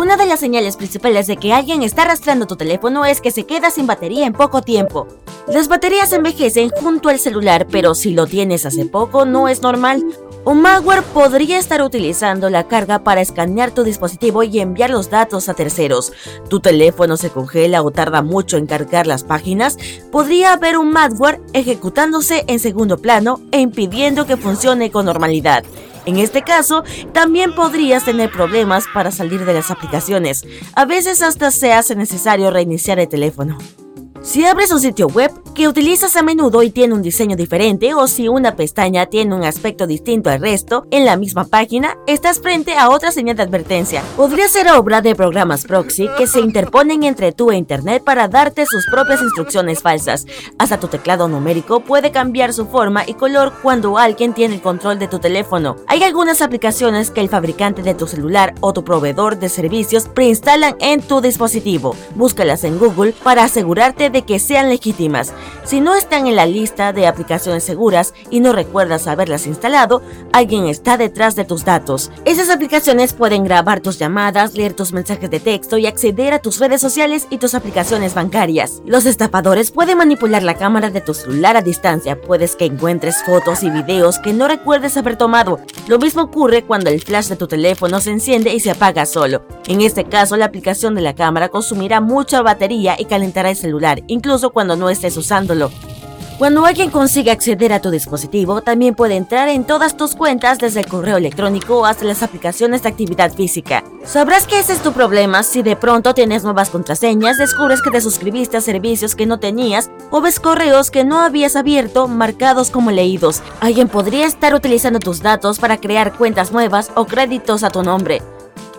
Una de las señales principales de que alguien está arrastrando tu teléfono es que se queda sin batería en poco tiempo. Las baterías envejecen junto al celular, pero si lo tienes hace poco no es normal. Un malware podría estar utilizando la carga para escanear tu dispositivo y enviar los datos a terceros. Tu teléfono se congela o tarda mucho en cargar las páginas. Podría haber un malware ejecutándose en segundo plano e impidiendo que funcione con normalidad. En este caso, también podrías tener problemas para salir de las aplicaciones. A veces hasta se hace necesario reiniciar el teléfono. Si abres un sitio web que utilizas a menudo y tiene un diseño diferente o si una pestaña tiene un aspecto distinto al resto en la misma página, estás frente a otra señal de advertencia. Podría ser obra de programas proxy que se interponen entre tú e Internet para darte sus propias instrucciones falsas. Hasta tu teclado numérico puede cambiar su forma y color cuando alguien tiene el control de tu teléfono. Hay algunas aplicaciones que el fabricante de tu celular o tu proveedor de servicios preinstalan en tu dispositivo. Búscalas en Google para asegurarte de que sean legítimas. Si no están en la lista de aplicaciones seguras y no recuerdas haberlas instalado, alguien está detrás de tus datos. Esas aplicaciones pueden grabar tus llamadas, leer tus mensajes de texto y acceder a tus redes sociales y tus aplicaciones bancarias. Los estafadores pueden manipular la cámara de tu celular a distancia. Puedes que encuentres fotos y videos que no recuerdes haber tomado. Lo mismo ocurre cuando el flash de tu teléfono se enciende y se apaga solo. En este caso, la aplicación de la cámara consumirá mucha batería y calentará el celular incluso cuando no estés usándolo. Cuando alguien consigue acceder a tu dispositivo, también puede entrar en todas tus cuentas desde el correo electrónico hasta las aplicaciones de actividad física. Sabrás que ese es tu problema si de pronto tienes nuevas contraseñas, descubres que te suscribiste a servicios que no tenías o ves correos que no habías abierto marcados como leídos. Alguien podría estar utilizando tus datos para crear cuentas nuevas o créditos a tu nombre.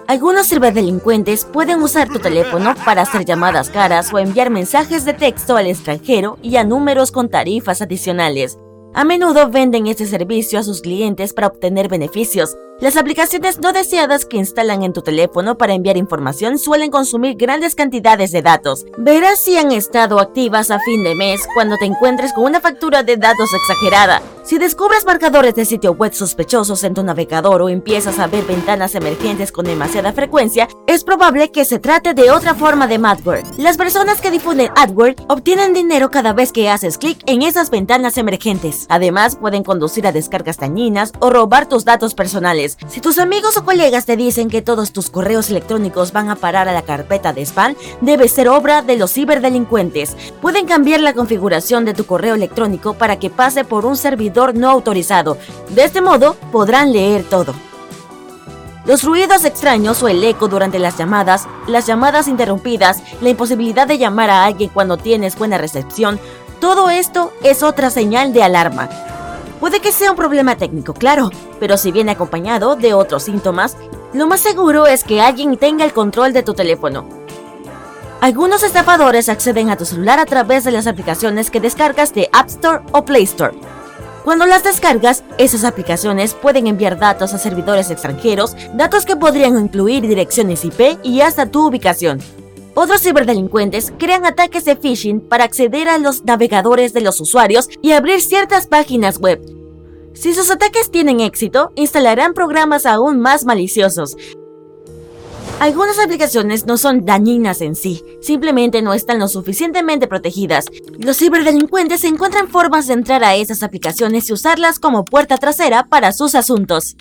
Algunos ciberdelincuentes pueden usar tu teléfono para hacer llamadas caras o enviar mensajes de texto al extranjero y a números con tarifas adicionales. A menudo venden este servicio a sus clientes para obtener beneficios, las aplicaciones no deseadas que instalan en tu teléfono para enviar información suelen consumir grandes cantidades de datos. Verás si han estado activas a fin de mes cuando te encuentres con una factura de datos exagerada. Si descubres marcadores de sitio web sospechosos en tu navegador o empiezas a ver ventanas emergentes con demasiada frecuencia, es probable que se trate de otra forma de malware. Las personas que difunden adware obtienen dinero cada vez que haces clic en esas ventanas emergentes. Además, pueden conducir a descargas dañinas o robar tus datos personales. Si tus amigos o colegas te dicen que todos tus correos electrónicos van a parar a la carpeta de spam, debe ser obra de los ciberdelincuentes. Pueden cambiar la configuración de tu correo electrónico para que pase por un servidor no autorizado. De este modo, podrán leer todo. Los ruidos extraños o el eco durante las llamadas, las llamadas interrumpidas, la imposibilidad de llamar a alguien cuando tienes buena recepción, todo esto es otra señal de alarma. Puede que sea un problema técnico, claro, pero si viene acompañado de otros síntomas, lo más seguro es que alguien tenga el control de tu teléfono. Algunos estafadores acceden a tu celular a través de las aplicaciones que descargas de App Store o Play Store. Cuando las descargas, esas aplicaciones pueden enviar datos a servidores extranjeros, datos que podrían incluir direcciones IP y hasta tu ubicación. Otros ciberdelincuentes crean ataques de phishing para acceder a los navegadores de los usuarios y abrir ciertas páginas web. Si sus ataques tienen éxito, instalarán programas aún más maliciosos. Algunas aplicaciones no son dañinas en sí, simplemente no están lo suficientemente protegidas. Los ciberdelincuentes encuentran formas de entrar a esas aplicaciones y usarlas como puerta trasera para sus asuntos.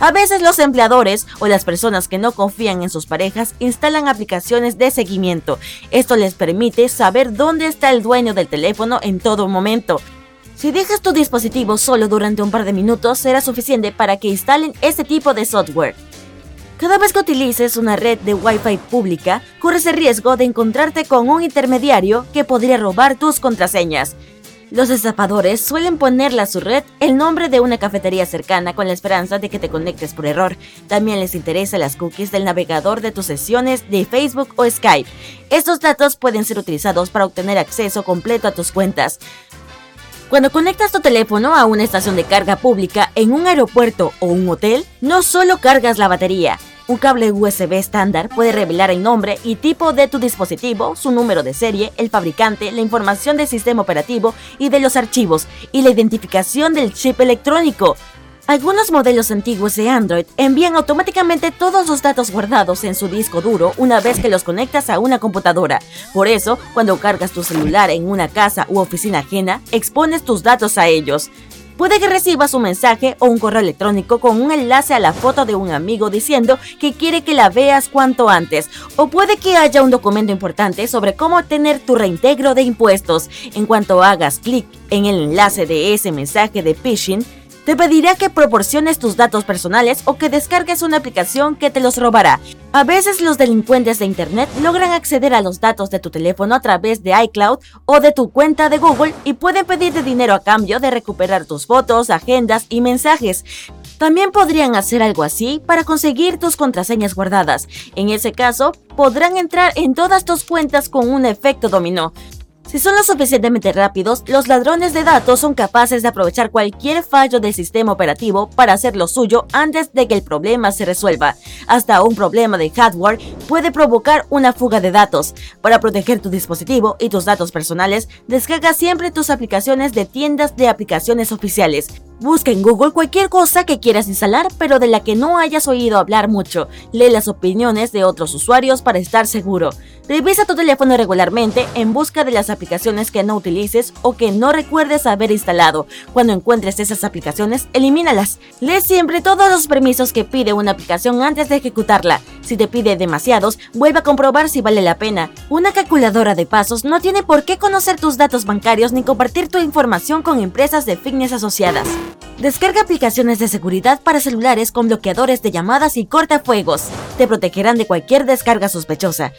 A veces los empleadores o las personas que no confían en sus parejas instalan aplicaciones de seguimiento. Esto les permite saber dónde está el dueño del teléfono en todo momento. Si dejas tu dispositivo solo durante un par de minutos, será suficiente para que instalen este tipo de software. Cada vez que utilices una red de Wi-Fi pública, corres el riesgo de encontrarte con un intermediario que podría robar tus contraseñas. Los estafadores suelen ponerle a su red el nombre de una cafetería cercana con la esperanza de que te conectes por error. También les interesa las cookies del navegador de tus sesiones de Facebook o Skype. Estos datos pueden ser utilizados para obtener acceso completo a tus cuentas. Cuando conectas tu teléfono a una estación de carga pública en un aeropuerto o un hotel, no solo cargas la batería, un cable USB estándar puede revelar el nombre y tipo de tu dispositivo, su número de serie, el fabricante, la información del sistema operativo y de los archivos, y la identificación del chip electrónico. Algunos modelos antiguos de Android envían automáticamente todos los datos guardados en su disco duro una vez que los conectas a una computadora. Por eso, cuando cargas tu celular en una casa u oficina ajena, expones tus datos a ellos. Puede que recibas un mensaje o un correo electrónico con un enlace a la foto de un amigo diciendo que quiere que la veas cuanto antes. O puede que haya un documento importante sobre cómo obtener tu reintegro de impuestos. En cuanto hagas clic en el enlace de ese mensaje de phishing, te pedirá que proporciones tus datos personales o que descargues una aplicación que te los robará. A veces los delincuentes de Internet logran acceder a los datos de tu teléfono a través de iCloud o de tu cuenta de Google y pueden pedirte dinero a cambio de recuperar tus fotos, agendas y mensajes. También podrían hacer algo así para conseguir tus contraseñas guardadas. En ese caso, podrán entrar en todas tus cuentas con un efecto dominó. Si son lo suficientemente rápidos, los ladrones de datos son capaces de aprovechar cualquier fallo del sistema operativo para hacer lo suyo antes de que el problema se resuelva. Hasta un problema de hardware puede provocar una fuga de datos. Para proteger tu dispositivo y tus datos personales, descarga siempre tus aplicaciones de tiendas de aplicaciones oficiales. Busca en Google cualquier cosa que quieras instalar, pero de la que no hayas oído hablar mucho. Lee las opiniones de otros usuarios para estar seguro. Revisa tu teléfono regularmente en busca de las aplicaciones que no utilices o que no recuerdes haber instalado. Cuando encuentres esas aplicaciones, elimínalas. Lee siempre todos los permisos que pide una aplicación antes de ejecutarla. Si te pide demasiados, vuelve a comprobar si vale la pena. Una calculadora de pasos no tiene por qué conocer tus datos bancarios ni compartir tu información con empresas de fitness asociadas. Descarga aplicaciones de seguridad para celulares con bloqueadores de llamadas y cortafuegos. Te protegerán de cualquier descarga sospechosa.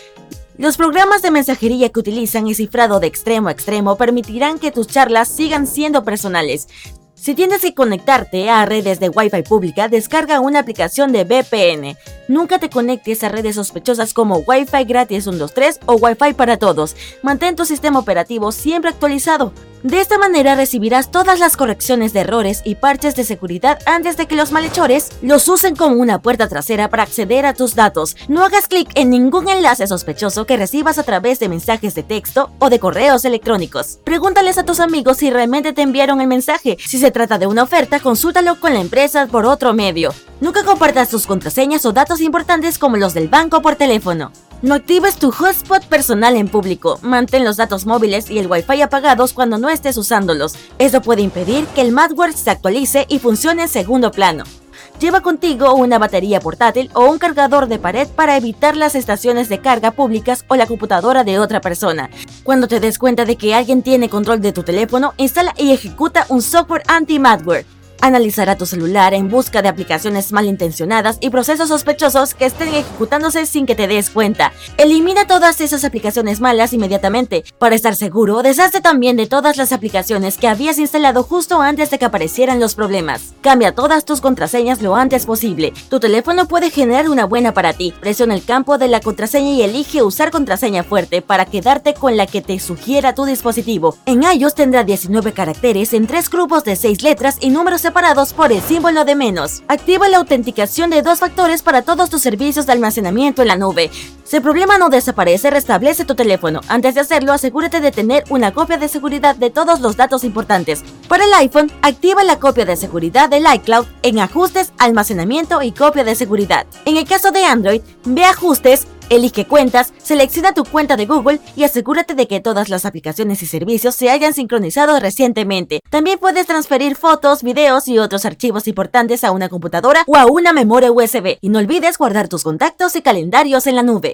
Los programas de mensajería que utilizan y cifrado de extremo a extremo permitirán que tus charlas sigan siendo personales. Si tienes que conectarte a redes de Wi-Fi pública, descarga una aplicación de VPN. Nunca te conectes a redes sospechosas como Wi-Fi gratis 123 o Wi-Fi para todos. Mantén tu sistema operativo siempre actualizado. De esta manera recibirás todas las correcciones de errores y parches de seguridad antes de que los malhechores los usen como una puerta trasera para acceder a tus datos. No hagas clic en ningún enlace sospechoso que recibas a través de mensajes de texto o de correos electrónicos. Pregúntales a tus amigos si realmente te enviaron el mensaje. Si se trata de una oferta, consúltalo con la empresa por otro medio. Nunca compartas tus contraseñas o datos importantes como los del banco por teléfono. No actives tu hotspot personal en público. Mantén los datos móviles y el Wi-Fi apagados cuando no estés usándolos. Eso puede impedir que el malware se actualice y funcione en segundo plano. Lleva contigo una batería portátil o un cargador de pared para evitar las estaciones de carga públicas o la computadora de otra persona. Cuando te des cuenta de que alguien tiene control de tu teléfono, instala y ejecuta un software anti-malware. Analizará tu celular en busca de aplicaciones malintencionadas y procesos sospechosos que estén ejecutándose sin que te des cuenta. Elimina todas esas aplicaciones malas inmediatamente. Para estar seguro, deshazte también de todas las aplicaciones que habías instalado justo antes de que aparecieran los problemas. Cambia todas tus contraseñas lo antes posible. Tu teléfono puede generar una buena para ti. Presiona el campo de la contraseña y elige usar contraseña fuerte para quedarte con la que te sugiera tu dispositivo. En iOS tendrá 19 caracteres en tres grupos de 6 letras y números separados por el símbolo de menos. Activa la autenticación de dos factores para todos tus servicios de almacenamiento en la nube. Si el problema no desaparece, restablece tu teléfono. Antes de hacerlo, asegúrate de tener una copia de seguridad de todos los datos importantes. Para el iPhone, activa la copia de seguridad del iCloud en Ajustes, Almacenamiento y Copia de Seguridad. En el caso de Android, ve Ajustes, Elige cuentas, selecciona tu cuenta de Google y asegúrate de que todas las aplicaciones y servicios se hayan sincronizado recientemente. También puedes transferir fotos, videos y otros archivos importantes a una computadora o a una memoria USB. Y no olvides guardar tus contactos y calendarios en la nube.